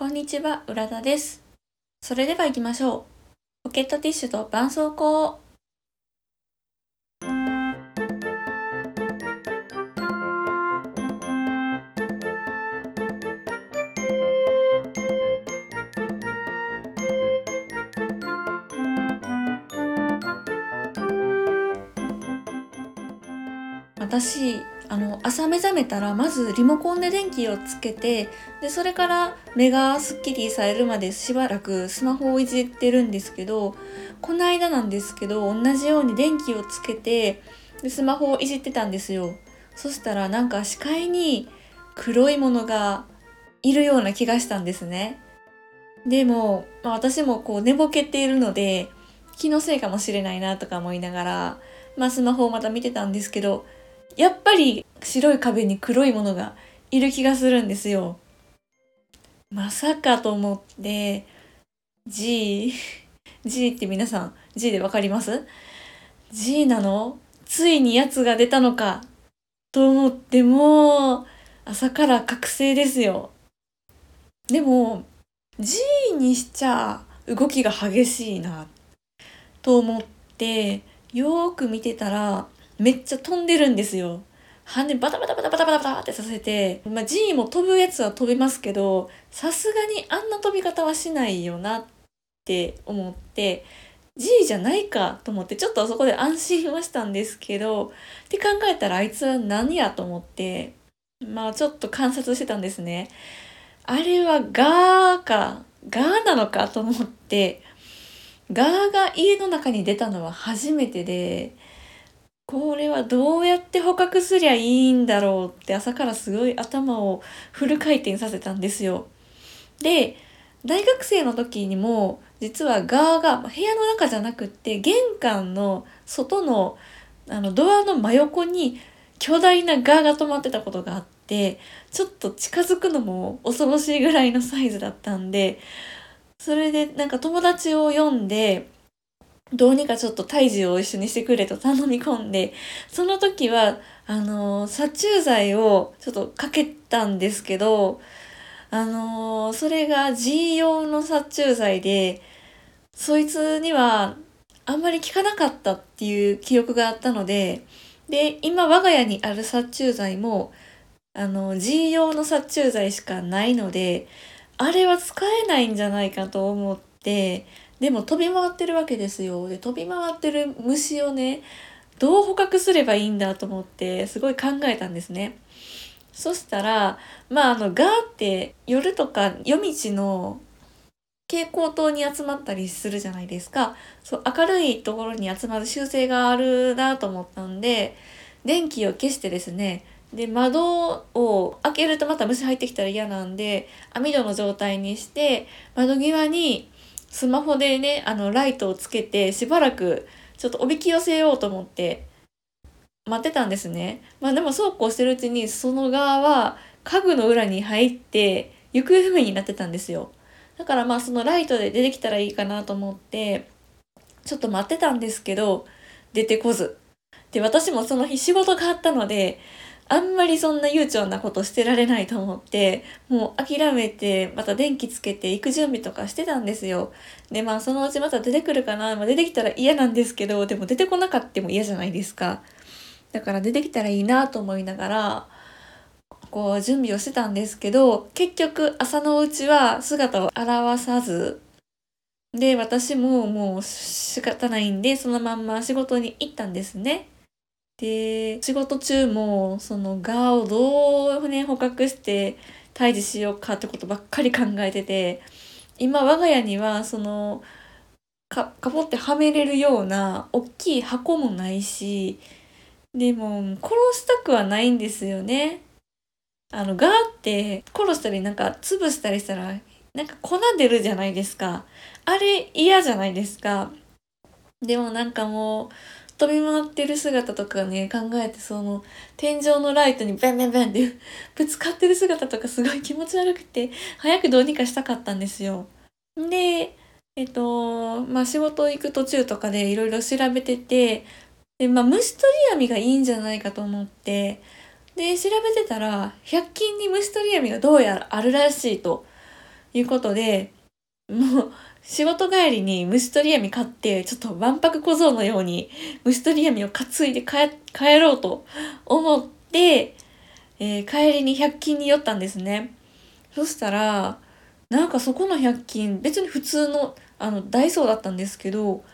こんにちは、浦田です。それでは行きましょう。ポケットティッシュと絆創膏。私あの朝目覚めたらまずリモコンで電気をつけてでそれから目がすっきりされるまでしばらくスマホをいじってるんですけどこの間なんですけど同じように電気をつけてでスマホをいじってたんですよ。そしたらなんか視界に黒いものがいるような気がしたんですね。でも、まあ、私もこう寝ぼけているので気のせいかもしれないなとか思いながら、まあ、スマホをまた見てたんですけどやっぱり白い壁に黒いものがいる気がするんですよ。まさかと思って G G って皆さん G でわかります ?G なの？ついにやつが出たのか？と思っても朝から覚醒ですよ。でも G にしちゃ動きが激しいなと思ってよーく見てたらめっちゃ飛んでるんですよ。羽バタバタバタバタバタバタってさせて、まあ、G も飛ぶやつは飛びますけど、さすがにあんな飛び方はしないよなって思って、G じゃないかと思って、ちょっとそこで安心はしたんですけど、って考えたらあいつは何やと思って、まあちょっと観察してたんですね。あれはガーか、ガーなのかと思って、ガーが家の中に出たのは初めてで、これはどうやって捕獲すりゃいいんだろうって朝からすごい頭をフル回転させたんですよ。で、大学生の時にも実はガーが部屋の中じゃなくって玄関の外のあのドアの真横に巨大なガーが止まってたことがあってちょっと近づくのも恐ろしいぐらいのサイズだったんでそれでなんか友達を呼んでどうにかちょっと胎児を一緒にしてくれと頼み込んで、その時は、あの、殺虫剤をちょっとかけたんですけど、あの、それが G 用の殺虫剤で、そいつにはあんまり効かなかったっていう記憶があったので、で、今我が家にある殺虫剤も、あの、G 用の殺虫剤しかないので、あれは使えないんじゃないかと思って、でも飛び回ってるわけですよ。で、飛び回ってる虫をね、どう捕獲すればいいんだと思って、すごい考えたんですね。そしたら、まあ、あの、ガーって夜とか夜道の蛍光灯に集まったりするじゃないですか。そう、明るいところに集まる習性があるなと思ったんで、電気を消してですね、で、窓を開けるとまた虫入ってきたら嫌なんで、網戸の状態にして、窓際にスマホでね、あの、ライトをつけて、しばらく、ちょっとおびき寄せようと思って、待ってたんですね。まあでもそうこうしてるうちに、その側は、家具の裏に入って、行方不明になってたんですよ。だからまあそのライトで出てきたらいいかなと思って、ちょっと待ってたんですけど、出てこず。で、私もその日仕事があったので、あんまりそんな悠長なことしてられないと思って、もう諦めて、また電気つけて行く準備とかしてたんですよ。で、まあそのうちまた出てくるかな。まあ、出てきたら嫌なんですけど、でも出てこなかったも嫌じゃないですか。だから出てきたらいいなと思いながら、こう準備をしてたんですけど、結局朝のうちは姿を現さず、で、私ももう仕方ないんで、そのまんま仕事に行ったんですね。で仕事中もそのガーをどうね捕獲して退治しようかってことばっかり考えてて今我が家にはそのかかぽってはめれるような大きい箱もないしでも殺したくはないんですよね。あのガーって殺したりなんか潰したりしたらなんか粉出るじゃないですか。あれ嫌じゃないですか。でもなんかもう飛び回ってる姿とかね、考えて、その、天井のライトにベンベンベンってぶつかってる姿とかすごい気持ち悪くて、早くどうにかしたかったんですよ。で、えっと、まあ、仕事行く途中とかでいろいろ調べてて、で、まあ、虫取り網がいいんじゃないかと思って、で、調べてたら、100均に虫取り網がどうやらあるらしいと。いうことで、もう仕事帰りに虫取り網買って、ちょっとわんぱく小僧のように虫取り網を担いで帰ろうと思って、えー、帰りに100均に寄ったんですね。そしたら、なんかそこの100均、別に普通の、あの、ダイソーだったんですけど、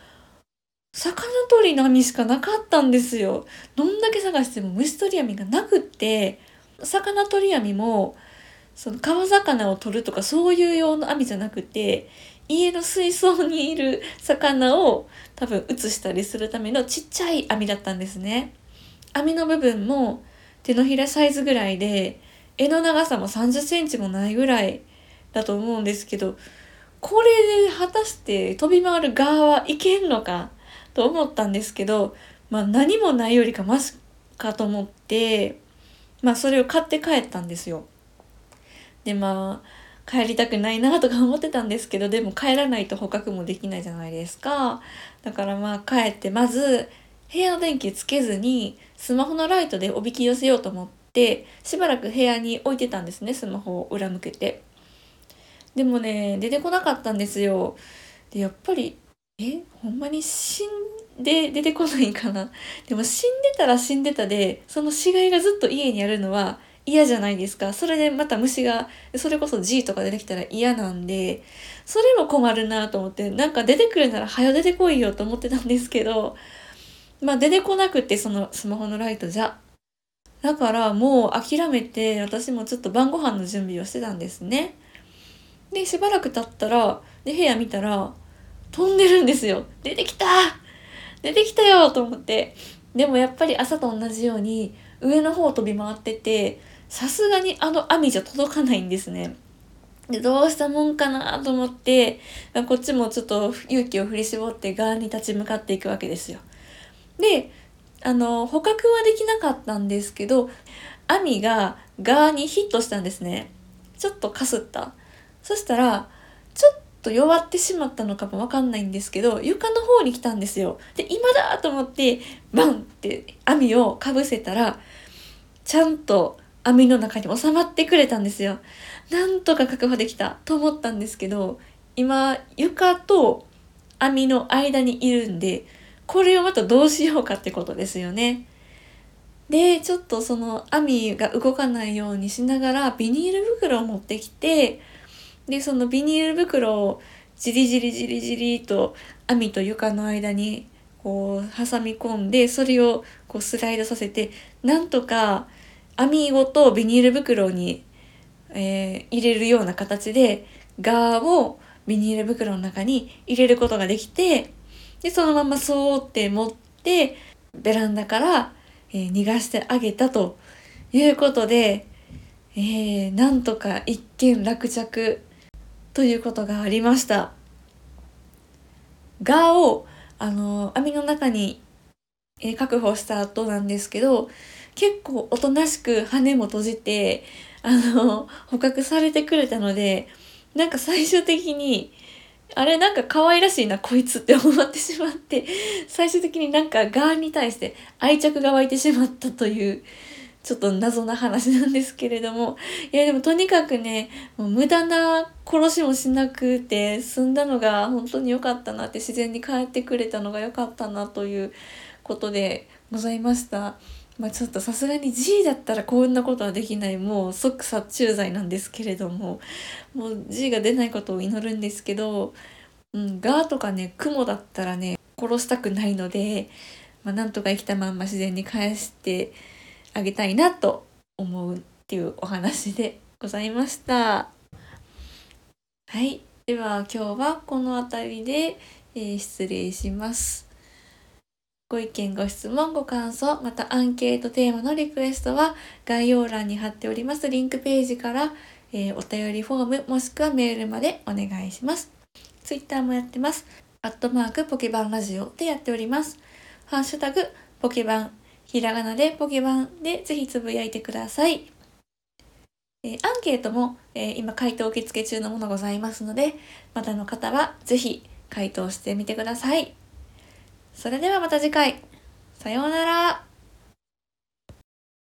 魚取りの網しかなかったんですよ。どんだけ探しても虫取り網がなくって、魚取り網も、その川魚を取るとかそういう用の網じゃなくて、家の水槽にいる魚を多分移したりするためのちっちゃい網だったんですね。網の部分も手のひらサイズぐらいで、柄の長さも30センチもないぐらいだと思うんですけど、これで果たして飛び回る側はいけんのかと思ったんですけど、まあ何もないよりかマシかと思って、まあそれを買って帰ったんですよ。でまあ帰りたくないなとか思ってたんですけどでも帰らないと捕獲もできないじゃないですか。だからまあ帰ってまず部屋の電気つけずにスマホのライトでおびき寄せようと思ってしばらく部屋に置いてたんですねスマホを裏向けて。でもね出てこなかったんですよ。でやっぱりえほんまに死んで出てこないかな。でも死んでたら死んでたでその死骸がずっと家にあるのは嫌じゃないですかそれでまた虫がそれこそ G とか出てきたら嫌なんでそれも困るなと思ってなんか出てくるなら早出てこいよと思ってたんですけどまあ出てこなくてそのスマホのライトじゃだからもう諦めて私もちょっと晩ご飯の準備をしてたんですねでしばらく経ったらで部屋見たら飛んでるんですよ。出てきた出てきたよと思って。でもやっぱり朝と同じように上の方飛び回ってて、さすがにあの網じゃ届かないんですね。で、どうしたもんかなと思って、こっちもちょっと勇気を振り絞って側に立ち向かっていくわけですよ。で、あの、捕獲はできなかったんですけど、網が側にヒットしたんですね。ちょっとかすった。そしたら、ちょっと弱ってしまったのかもわかんないんですけど、床の方に来たんですよ。で、今だと思って、バンって網をかぶせたら、ちゃんと網の中に収まってくれたんですよ。なんとか確保できたと思ったんですけど、今、床と網の間にいるんで、これをまたどうしようかってことですよね。で、ちょっとその網が動かないようにしながらビニール袋を持ってきて、でそのビニール袋をじりじりじりじりと網と床の間にこう挟み込んでそれをこうスライドさせてなんとか網ごとビニール袋に、えー、入れるような形で側をビニール袋の中に入れることができてでそのままそーって持ってベランダから、えー、逃がしてあげたということで、えー、なんとか一件落着ということがありました。蛾をあの網の中に、え確保した後なんですけど結構おとなしく羽も閉じてあの捕獲されてくれたのでなんか最終的にあれなんか可愛らしいなこいつって思ってしまって最終的になんかガーに対して愛着が湧いてしまったというちょっと謎な話なんですけれども。いやでもとにかくね、もう無駄な殺しもしなくて済んだのが本当に良かったなって自然に帰ってくれたのが良かったなということでございました。まあちょっとさすがに G だったらこんなことはできない、もう即殺虫剤なんですけれども、もう G が出ないことを祈るんですけど、うん、ガーとかね、雲だったらね、殺したくないので、まあなんとか生きたまんま自然に返して、あげたいなと思うっていうお話でございました。はい。では今日はこの辺りで、えー、失礼します。ご意見、ご質問、ご感想、またアンケートテーマのリクエストは概要欄に貼っておりますリンクページから、えー、お便りフォームもしくはメールまでお願いします。Twitter もやってます。アットマークポケバンラジオでやっております。ハッシュタグポケバンひらがなでポケバンでぜひつぶやいてください。えー、アンケートも、えー、今回答受付中のものございますので、またの方はぜひ回答してみてください。それではまた次回。さようなら。